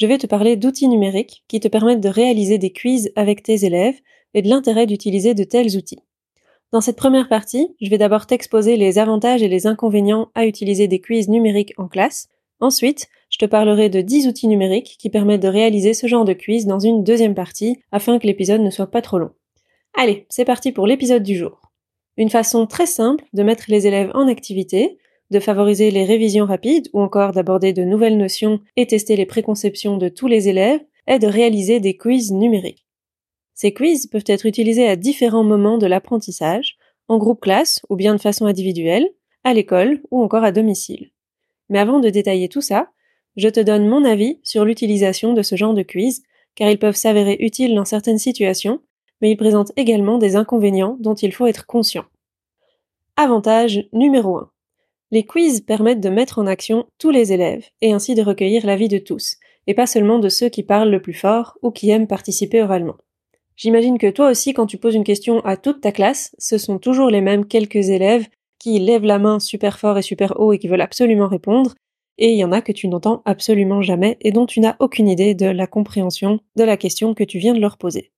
je vais te parler d'outils numériques qui te permettent de réaliser des quiz avec tes élèves et de l'intérêt d'utiliser de tels outils. Dans cette première partie, je vais d'abord t'exposer les avantages et les inconvénients à utiliser des quiz numériques en classe. Ensuite, je te parlerai de 10 outils numériques qui permettent de réaliser ce genre de quiz dans une deuxième partie afin que l'épisode ne soit pas trop long. Allez, c'est parti pour l'épisode du jour. Une façon très simple de mettre les élèves en activité, de favoriser les révisions rapides ou encore d'aborder de nouvelles notions et tester les préconceptions de tous les élèves est de réaliser des quiz numériques. Ces quiz peuvent être utilisés à différents moments de l'apprentissage, en groupe classe ou bien de façon individuelle, à l'école ou encore à domicile. Mais avant de détailler tout ça, je te donne mon avis sur l'utilisation de ce genre de quiz, car ils peuvent s'avérer utiles dans certaines situations, mais ils présentent également des inconvénients dont il faut être conscient. Avantage numéro 1. Les quiz permettent de mettre en action tous les élèves et ainsi de recueillir l'avis de tous, et pas seulement de ceux qui parlent le plus fort ou qui aiment participer oralement. J'imagine que toi aussi, quand tu poses une question à toute ta classe, ce sont toujours les mêmes quelques élèves qui lèvent la main super fort et super haut et qui veulent absolument répondre, et il y en a que tu n'entends absolument jamais et dont tu n'as aucune idée de la compréhension de la question que tu viens de leur poser.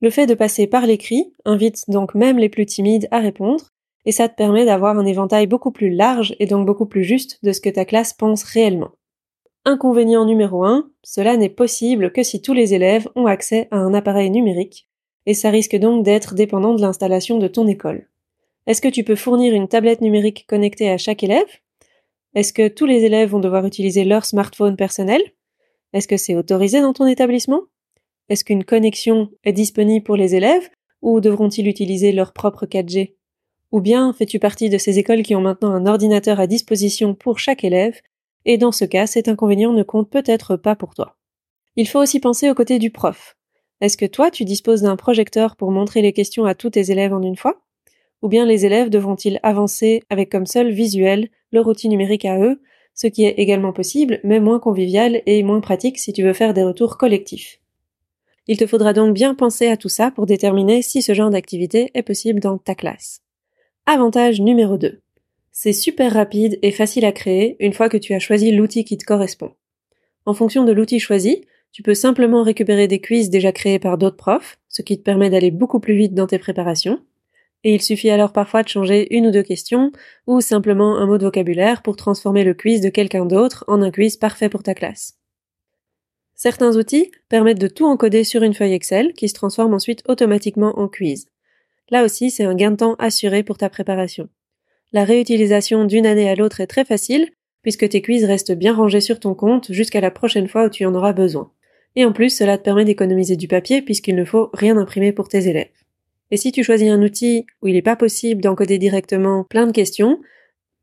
Le fait de passer par l'écrit invite donc même les plus timides à répondre, et ça te permet d'avoir un éventail beaucoup plus large et donc beaucoup plus juste de ce que ta classe pense réellement. Inconvénient numéro 1, cela n'est possible que si tous les élèves ont accès à un appareil numérique, et ça risque donc d'être dépendant de l'installation de ton école. Est-ce que tu peux fournir une tablette numérique connectée à chaque élève? Est-ce que tous les élèves vont devoir utiliser leur smartphone personnel? Est-ce que c'est autorisé dans ton établissement? Est-ce qu'une connexion est disponible pour les élèves ou devront-ils utiliser leur propre 4G ou bien fais-tu partie de ces écoles qui ont maintenant un ordinateur à disposition pour chaque élève, et dans ce cas, cet inconvénient ne compte peut-être pas pour toi. Il faut aussi penser au côté du prof. Est-ce que toi, tu disposes d'un projecteur pour montrer les questions à tous tes élèves en une fois? Ou bien les élèves devront-ils avancer avec comme seul visuel leur outil numérique à eux, ce qui est également possible, mais moins convivial et moins pratique si tu veux faire des retours collectifs? Il te faudra donc bien penser à tout ça pour déterminer si ce genre d'activité est possible dans ta classe. Avantage numéro 2. C'est super rapide et facile à créer une fois que tu as choisi l'outil qui te correspond. En fonction de l'outil choisi, tu peux simplement récupérer des quiz déjà créés par d'autres profs, ce qui te permet d'aller beaucoup plus vite dans tes préparations. Et il suffit alors parfois de changer une ou deux questions, ou simplement un mot de vocabulaire pour transformer le quiz de quelqu'un d'autre en un quiz parfait pour ta classe. Certains outils permettent de tout encoder sur une feuille Excel qui se transforme ensuite automatiquement en quiz. Là aussi, c'est un gain de temps assuré pour ta préparation. La réutilisation d'une année à l'autre est très facile, puisque tes quiz restent bien rangés sur ton compte jusqu'à la prochaine fois où tu en auras besoin. Et en plus, cela te permet d'économiser du papier puisqu'il ne faut rien imprimer pour tes élèves. Et si tu choisis un outil où il n'est pas possible d'encoder directement plein de questions,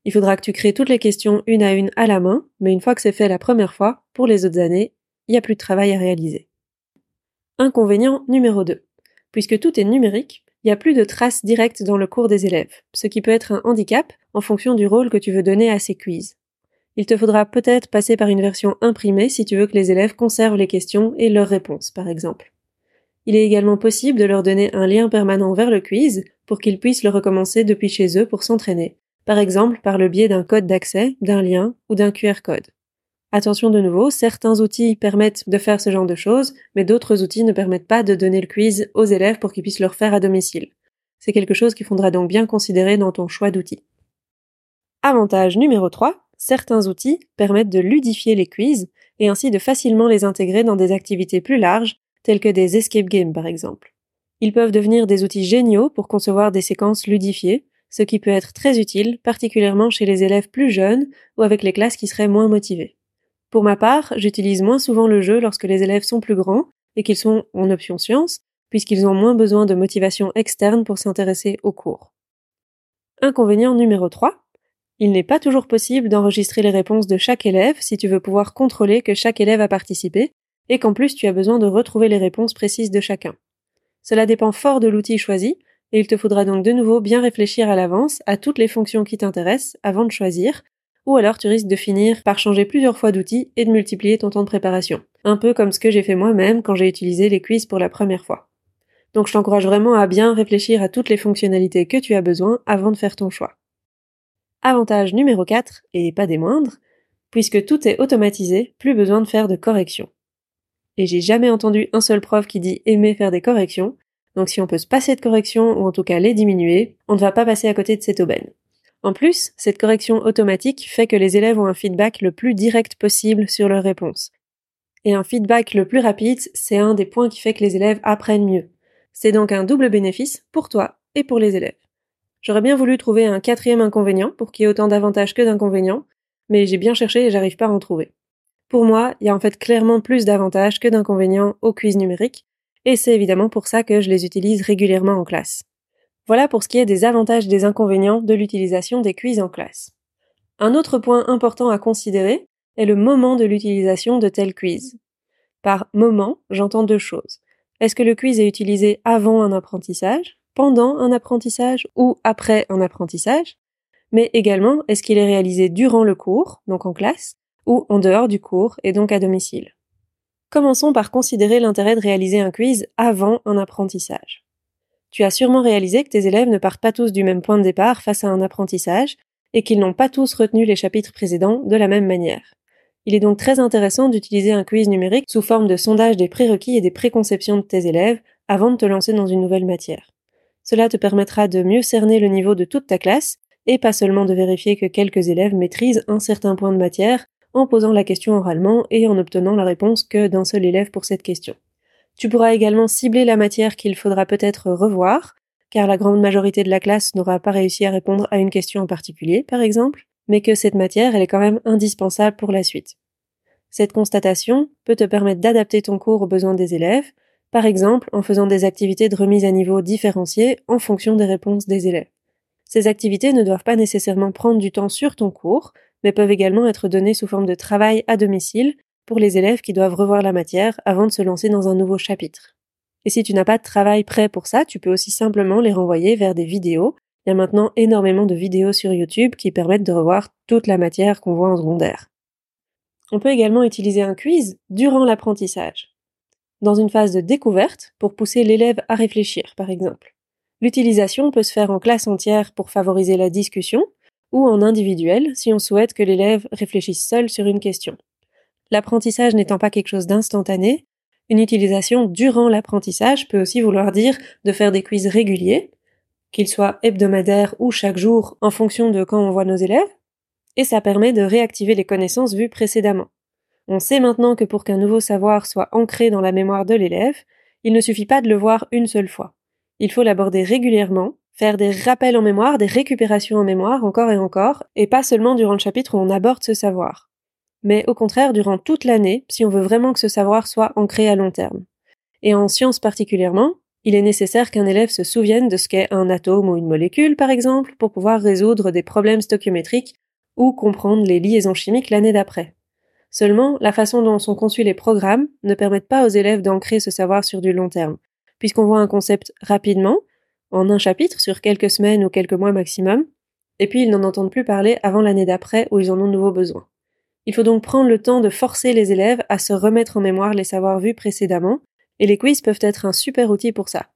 il faudra que tu crées toutes les questions une à une à la main, mais une fois que c'est fait la première fois, pour les autres années, il n'y a plus de travail à réaliser. Inconvénient numéro 2. Puisque tout est numérique, il n'y a plus de traces directes dans le cours des élèves, ce qui peut être un handicap en fonction du rôle que tu veux donner à ces quiz. Il te faudra peut-être passer par une version imprimée si tu veux que les élèves conservent les questions et leurs réponses, par exemple. Il est également possible de leur donner un lien permanent vers le quiz pour qu'ils puissent le recommencer depuis chez eux pour s'entraîner, par exemple par le biais d'un code d'accès, d'un lien ou d'un QR code. Attention de nouveau, certains outils permettent de faire ce genre de choses, mais d'autres outils ne permettent pas de donner le quiz aux élèves pour qu'ils puissent le refaire à domicile. C'est quelque chose qu'il faudra donc bien considérer dans ton choix d'outils. Avantage numéro 3, certains outils permettent de ludifier les quiz et ainsi de facilement les intégrer dans des activités plus larges, telles que des escape games par exemple. Ils peuvent devenir des outils géniaux pour concevoir des séquences ludifiées, ce qui peut être très utile, particulièrement chez les élèves plus jeunes ou avec les classes qui seraient moins motivées. Pour ma part, j'utilise moins souvent le jeu lorsque les élèves sont plus grands et qu'ils sont en option science, puisqu'ils ont moins besoin de motivation externe pour s'intéresser au cours. Inconvénient numéro 3. Il n'est pas toujours possible d'enregistrer les réponses de chaque élève si tu veux pouvoir contrôler que chaque élève a participé, et qu'en plus tu as besoin de retrouver les réponses précises de chacun. Cela dépend fort de l'outil choisi, et il te faudra donc de nouveau bien réfléchir à l'avance à toutes les fonctions qui t'intéressent avant de choisir, ou alors tu risques de finir par changer plusieurs fois d'outil et de multiplier ton temps de préparation. Un peu comme ce que j'ai fait moi-même quand j'ai utilisé les quiz pour la première fois. Donc je t'encourage vraiment à bien réfléchir à toutes les fonctionnalités que tu as besoin avant de faire ton choix. Avantage numéro 4, et pas des moindres, puisque tout est automatisé, plus besoin de faire de corrections. Et j'ai jamais entendu un seul prof qui dit aimer faire des corrections, donc si on peut se passer de corrections, ou en tout cas les diminuer, on ne va pas passer à côté de cette aubaine. En plus, cette correction automatique fait que les élèves ont un feedback le plus direct possible sur leurs réponses. Et un feedback le plus rapide, c'est un des points qui fait que les élèves apprennent mieux. C'est donc un double bénéfice pour toi et pour les élèves. J'aurais bien voulu trouver un quatrième inconvénient pour qu'il y ait autant d'avantages que d'inconvénients, mais j'ai bien cherché et j'arrive pas à en trouver. Pour moi, il y a en fait clairement plus d'avantages que d'inconvénients au quiz numérique, et c'est évidemment pour ça que je les utilise régulièrement en classe. Voilà pour ce qui est des avantages et des inconvénients de l'utilisation des quiz en classe. Un autre point important à considérer est le moment de l'utilisation de tels quiz. Par moment, j'entends deux choses. Est-ce que le quiz est utilisé avant un apprentissage, pendant un apprentissage ou après un apprentissage? Mais également, est-ce qu'il est réalisé durant le cours, donc en classe, ou en dehors du cours et donc à domicile? Commençons par considérer l'intérêt de réaliser un quiz avant un apprentissage. Tu as sûrement réalisé que tes élèves ne partent pas tous du même point de départ face à un apprentissage et qu'ils n'ont pas tous retenu les chapitres précédents de la même manière. Il est donc très intéressant d'utiliser un quiz numérique sous forme de sondage des prérequis et des préconceptions de tes élèves avant de te lancer dans une nouvelle matière. Cela te permettra de mieux cerner le niveau de toute ta classe et pas seulement de vérifier que quelques élèves maîtrisent un certain point de matière en posant la question oralement et en obtenant la réponse que d'un seul élève pour cette question. Tu pourras également cibler la matière qu'il faudra peut-être revoir, car la grande majorité de la classe n'aura pas réussi à répondre à une question en particulier, par exemple, mais que cette matière, est quand même indispensable pour la suite. Cette constatation peut te permettre d'adapter ton cours aux besoins des élèves, par exemple en faisant des activités de remise à niveau différenciées en fonction des réponses des élèves. Ces activités ne doivent pas nécessairement prendre du temps sur ton cours, mais peuvent également être données sous forme de travail à domicile les élèves qui doivent revoir la matière avant de se lancer dans un nouveau chapitre. Et si tu n'as pas de travail prêt pour ça, tu peux aussi simplement les renvoyer vers des vidéos il y a maintenant énormément de vidéos sur YouTube qui permettent de revoir toute la matière qu'on voit en secondaire. On peut également utiliser un quiz durant l'apprentissage. Dans une phase de découverte, pour pousser l'élève à réfléchir, par exemple. L'utilisation peut se faire en classe entière pour favoriser la discussion, ou en individuel si on souhaite que l'élève réfléchisse seul sur une question. L'apprentissage n'étant pas quelque chose d'instantané, une utilisation durant l'apprentissage peut aussi vouloir dire de faire des quiz réguliers, qu'il soit hebdomadaire ou chaque jour en fonction de quand on voit nos élèves, et ça permet de réactiver les connaissances vues précédemment. On sait maintenant que pour qu'un nouveau savoir soit ancré dans la mémoire de l'élève, il ne suffit pas de le voir une seule fois. Il faut l'aborder régulièrement, faire des rappels en mémoire, des récupérations en mémoire encore et encore, et pas seulement durant le chapitre où on aborde ce savoir. Mais au contraire durant toute l'année, si on veut vraiment que ce savoir soit ancré à long terme. Et en sciences particulièrement, il est nécessaire qu'un élève se souvienne de ce qu'est un atome ou une molécule, par exemple, pour pouvoir résoudre des problèmes stoichiométriques ou comprendre les liaisons chimiques l'année d'après. Seulement, la façon dont sont conçus les programmes ne permettent pas aux élèves d'ancrer ce savoir sur du long terme, puisqu'on voit un concept rapidement, en un chapitre sur quelques semaines ou quelques mois maximum, et puis ils n'en entendent plus parler avant l'année d'après où ils en ont de nouveau besoin. Il faut donc prendre le temps de forcer les élèves à se remettre en mémoire les savoirs vus précédemment, et les quiz peuvent être un super outil pour ça.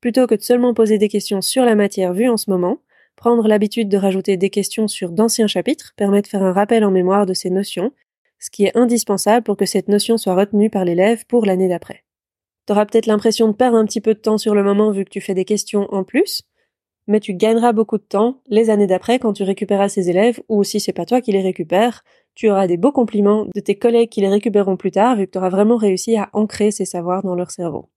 Plutôt que de seulement poser des questions sur la matière vue en ce moment, prendre l'habitude de rajouter des questions sur d'anciens chapitres permet de faire un rappel en mémoire de ces notions, ce qui est indispensable pour que cette notion soit retenue par l'élève pour l'année d'après. T'auras peut-être l'impression de perdre un petit peu de temps sur le moment vu que tu fais des questions en plus, mais tu gagneras beaucoup de temps les années d'après quand tu récupéreras ces élèves ou si c'est pas toi qui les récupères, tu auras des beaux compliments de tes collègues qui les récupéreront plus tard vu que tu auras vraiment réussi à ancrer ces savoirs dans leur cerveau.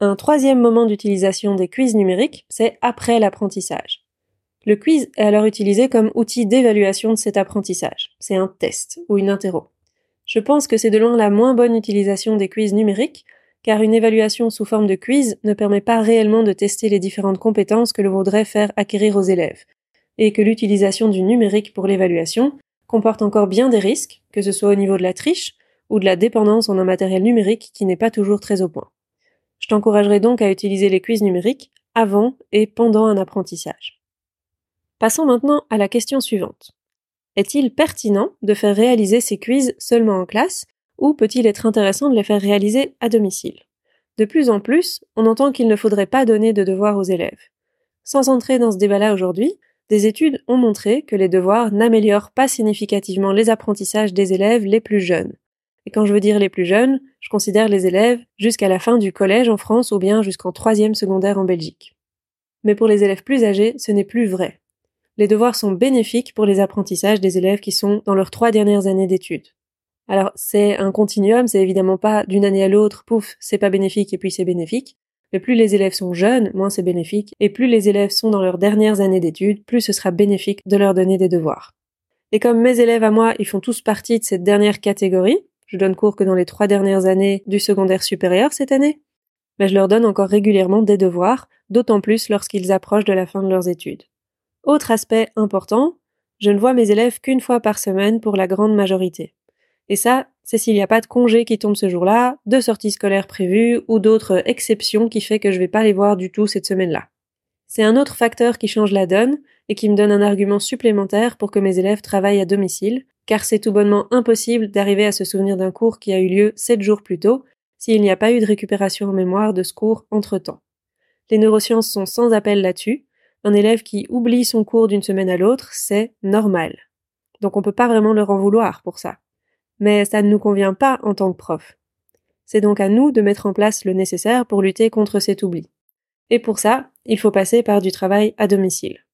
Un troisième moment d'utilisation des quiz numériques, c'est après l'apprentissage. Le quiz est alors utilisé comme outil d'évaluation de cet apprentissage. C'est un test ou une interro. Je pense que c'est de loin la moins bonne utilisation des quiz numériques, car une évaluation sous forme de quiz ne permet pas réellement de tester les différentes compétences que l'on voudrait faire acquérir aux élèves, et que l'utilisation du numérique pour l'évaluation comporte encore bien des risques, que ce soit au niveau de la triche ou de la dépendance en un matériel numérique qui n'est pas toujours très au point. Je t'encouragerai donc à utiliser les quiz numériques avant et pendant un apprentissage. Passons maintenant à la question suivante. Est-il pertinent de faire réaliser ces quiz seulement en classe ou peut-il être intéressant de les faire réaliser à domicile? De plus en plus, on entend qu'il ne faudrait pas donner de devoirs aux élèves. Sans entrer dans ce débat-là aujourd'hui, des études ont montré que les devoirs n'améliorent pas significativement les apprentissages des élèves les plus jeunes. Et quand je veux dire les plus jeunes, je considère les élèves jusqu'à la fin du collège en France ou bien jusqu'en troisième secondaire en Belgique. Mais pour les élèves plus âgés, ce n'est plus vrai. Les devoirs sont bénéfiques pour les apprentissages des élèves qui sont dans leurs trois dernières années d'études. Alors, c'est un continuum, c'est évidemment pas d'une année à l'autre, pouf, c'est pas bénéfique et puis c'est bénéfique. Mais plus les élèves sont jeunes, moins c'est bénéfique, et plus les élèves sont dans leurs dernières années d'études, plus ce sera bénéfique de leur donner des devoirs. Et comme mes élèves à moi, ils font tous partie de cette dernière catégorie, je donne cours que dans les trois dernières années du secondaire supérieur cette année, mais ben, je leur donne encore régulièrement des devoirs, d'autant plus lorsqu'ils approchent de la fin de leurs études. Autre aspect important, je ne vois mes élèves qu'une fois par semaine pour la grande majorité. Et ça, c'est s'il n'y a pas de congé qui tombe ce jour-là, de sorties scolaires prévues ou d'autres exceptions qui fait que je vais pas les voir du tout cette semaine-là. C'est un autre facteur qui change la donne et qui me donne un argument supplémentaire pour que mes élèves travaillent à domicile, car c'est tout bonnement impossible d'arriver à se souvenir d'un cours qui a eu lieu sept jours plus tôt s'il n'y a pas eu de récupération en mémoire de ce cours entre-temps. Les neurosciences sont sans appel là-dessus. Un élève qui oublie son cours d'une semaine à l'autre, c'est normal. Donc on peut pas vraiment leur en vouloir pour ça mais ça ne nous convient pas en tant que prof. C'est donc à nous de mettre en place le nécessaire pour lutter contre cet oubli. Et pour ça, il faut passer par du travail à domicile.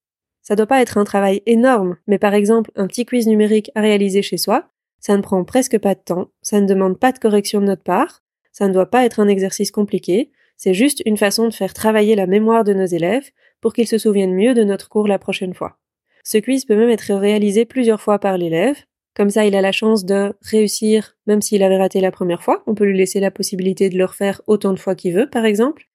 Ça doit pas être un travail énorme, mais par exemple un petit quiz numérique à réaliser chez soi, ça ne prend presque pas de temps, ça ne demande pas de correction de notre part, ça ne doit pas être un exercice compliqué, c'est juste une façon de faire travailler la mémoire de nos élèves pour qu'ils se souviennent mieux de notre cours la prochaine fois. Ce quiz peut même être réalisé plusieurs fois par l'élève, comme ça, il a la chance de réussir, même s'il avait raté la première fois. On peut lui laisser la possibilité de le refaire autant de fois qu'il veut, par exemple.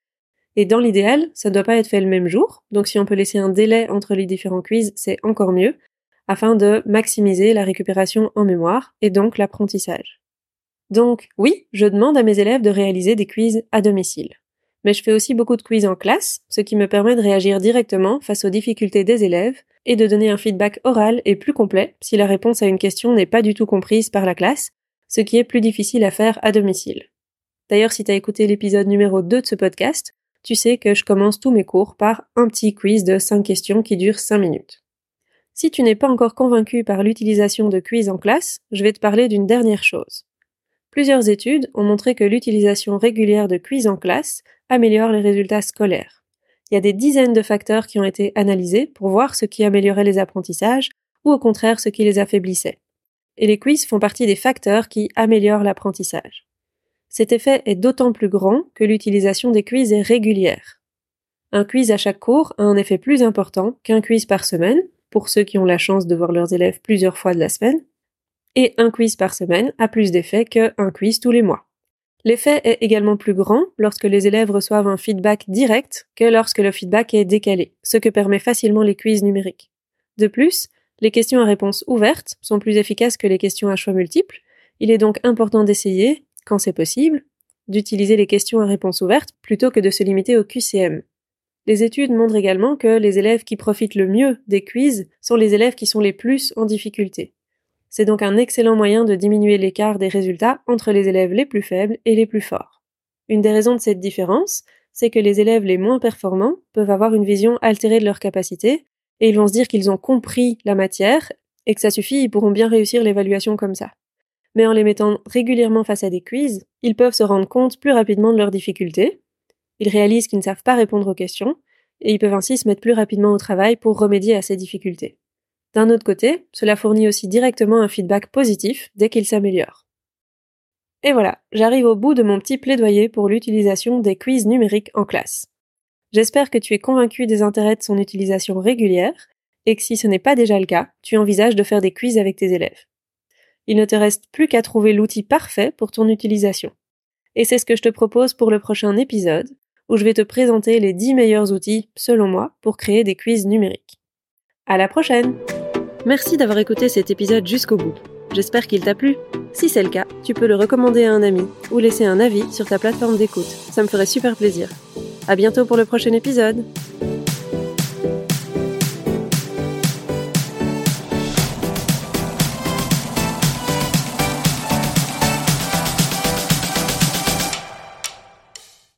Et dans l'idéal, ça ne doit pas être fait le même jour. Donc si on peut laisser un délai entre les différents quiz, c'est encore mieux, afin de maximiser la récupération en mémoire et donc l'apprentissage. Donc oui, je demande à mes élèves de réaliser des quiz à domicile mais je fais aussi beaucoup de quiz en classe, ce qui me permet de réagir directement face aux difficultés des élèves et de donner un feedback oral et plus complet si la réponse à une question n'est pas du tout comprise par la classe, ce qui est plus difficile à faire à domicile. D'ailleurs, si tu as écouté l'épisode numéro 2 de ce podcast, tu sais que je commence tous mes cours par un petit quiz de 5 questions qui dure 5 minutes. Si tu n'es pas encore convaincu par l'utilisation de quiz en classe, je vais te parler d'une dernière chose. Plusieurs études ont montré que l'utilisation régulière de quiz en classe améliore les résultats scolaires. Il y a des dizaines de facteurs qui ont été analysés pour voir ce qui améliorait les apprentissages ou au contraire ce qui les affaiblissait. Et les quiz font partie des facteurs qui améliorent l'apprentissage. Cet effet est d'autant plus grand que l'utilisation des quiz est régulière. Un quiz à chaque cours a un effet plus important qu'un quiz par semaine, pour ceux qui ont la chance de voir leurs élèves plusieurs fois de la semaine, et un quiz par semaine a plus d'effet qu'un quiz tous les mois. L'effet est également plus grand lorsque les élèves reçoivent un feedback direct que lorsque le feedback est décalé, ce que permet facilement les quiz numériques. De plus, les questions à réponse ouverte sont plus efficaces que les questions à choix multiples. Il est donc important d'essayer, quand c'est possible, d'utiliser les questions à réponse ouverte plutôt que de se limiter au QCM. Les études montrent également que les élèves qui profitent le mieux des quiz sont les élèves qui sont les plus en difficulté. C'est donc un excellent moyen de diminuer l'écart des résultats entre les élèves les plus faibles et les plus forts. Une des raisons de cette différence, c'est que les élèves les moins performants peuvent avoir une vision altérée de leurs capacités, et ils vont se dire qu'ils ont compris la matière, et que ça suffit, ils pourront bien réussir l'évaluation comme ça. Mais en les mettant régulièrement face à des quiz, ils peuvent se rendre compte plus rapidement de leurs difficultés, ils réalisent qu'ils ne savent pas répondre aux questions, et ils peuvent ainsi se mettre plus rapidement au travail pour remédier à ces difficultés. D'un autre côté, cela fournit aussi directement un feedback positif dès qu'il s'améliore. Et voilà, j'arrive au bout de mon petit plaidoyer pour l'utilisation des quiz numériques en classe. J'espère que tu es convaincu des intérêts de son utilisation régulière et que si ce n'est pas déjà le cas, tu envisages de faire des quiz avec tes élèves. Il ne te reste plus qu'à trouver l'outil parfait pour ton utilisation. Et c'est ce que je te propose pour le prochain épisode, où je vais te présenter les 10 meilleurs outils, selon moi, pour créer des quiz numériques. À la prochaine! Merci d'avoir écouté cet épisode jusqu'au bout. J'espère qu'il t'a plu. Si c'est le cas, tu peux le recommander à un ami ou laisser un avis sur ta plateforme d'écoute. Ça me ferait super plaisir. À bientôt pour le prochain épisode.